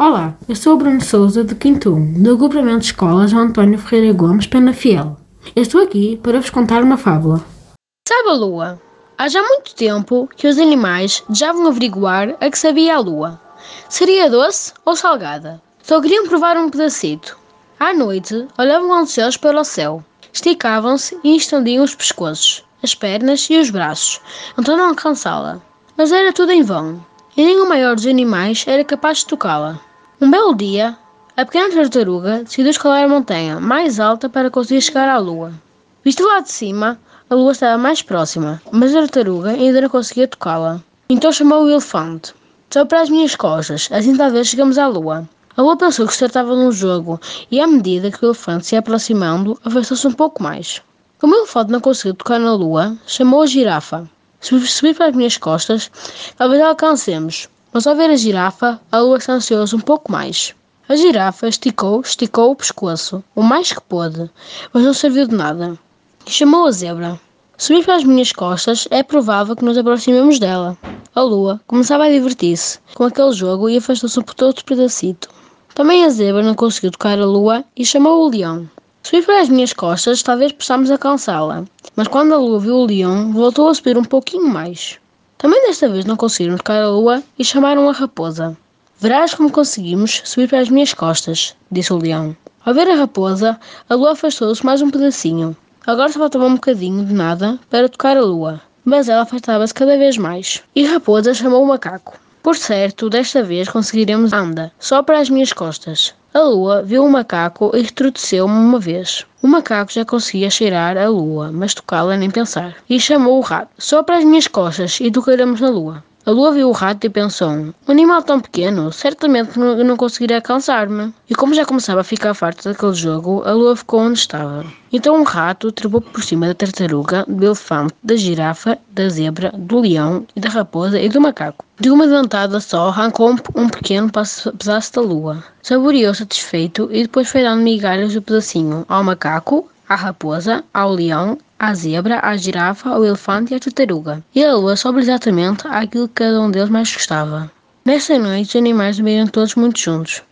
Olá, eu sou o Bruno Souza, de Quinto 1, do agrupamento de escolas António Ferreira Gomes, Penafiel. Eu estou aqui para vos contar uma fábula. Sabe a lua? Há já muito tempo que os animais vão averiguar a que sabia a lua. Seria doce ou salgada? Só queriam provar um pedacito. À noite, olhavam ansiosos para o céu. Esticavam-se e estendiam os pescoços, as pernas e os braços, tentando alcançá-la. Mas era tudo em vão, e o maior dos animais era capaz de tocá-la. Um belo dia, a pequena tartaruga decidiu escalar a montanha mais alta para conseguir chegar à lua. Visto lá de cima, a lua estava mais próxima, mas a tartaruga ainda não conseguia tocá-la. Então chamou o elefante. Só para as minhas costas, assim talvez chegamos à lua. A lua pensou que se tratava de um jogo, e à medida que o elefante se ia aproximando, afastou-se um pouco mais. Como o elefante não conseguiu tocar na lua, chamou a girafa. Se subir para as minhas costas, talvez alcancemos. Mas ao ver a girafa, a lua distanciou-se um pouco mais. A girafa esticou, esticou o pescoço, o mais que pôde, mas não serviu de nada. E chamou a zebra. Subir para as minhas costas, é provável que nos aproximemos dela. A lua começava a divertir-se com aquele jogo e afastou-se por outro pedacito. Também a zebra não conseguiu tocar a lua e chamou o leão. Subir para as minhas costas, talvez possamos alcançá-la, mas quando a lua viu o leão, voltou a subir um pouquinho mais. Também desta vez não conseguiram tocar a lua e chamaram a raposa. Verás como conseguimos subir para as minhas costas, disse o leão. Ao ver a raposa, a lua afastou-se mais um pedacinho. Agora só faltava um bocadinho de nada para tocar a lua, mas ela afastava-se cada vez mais. E a raposa chamou o macaco. Por certo, desta vez conseguiremos anda, só para as minhas costas. A lua viu um macaco e retrocedeu-me uma vez. O macaco já conseguia cheirar a lua, mas tocá-la nem pensar. E chamou o rato. Só para as minhas costas e tocaremos na lua. A lua viu o rato e pensou: um animal tão pequeno, certamente não, conseguirá alcançar-me. E como já começava a ficar farto daquele jogo, a lua ficou onde estava. Então o rato trepou por cima da tartaruga, do elefante, da girafa, da zebra, do leão da raposa e do macaco. De uma dentada só, arrancou um, um pequeno pedaço da lua. Saboreou satisfeito e depois foi dando migalhas do pedacinho ao macaco, à raposa, ao leão, à zebra, à girafa, ao elefante e à tartaruga. E a lua soube exatamente aquilo que cada um deles mais gostava. Nessa noite, os animais dormiram todos muito juntos.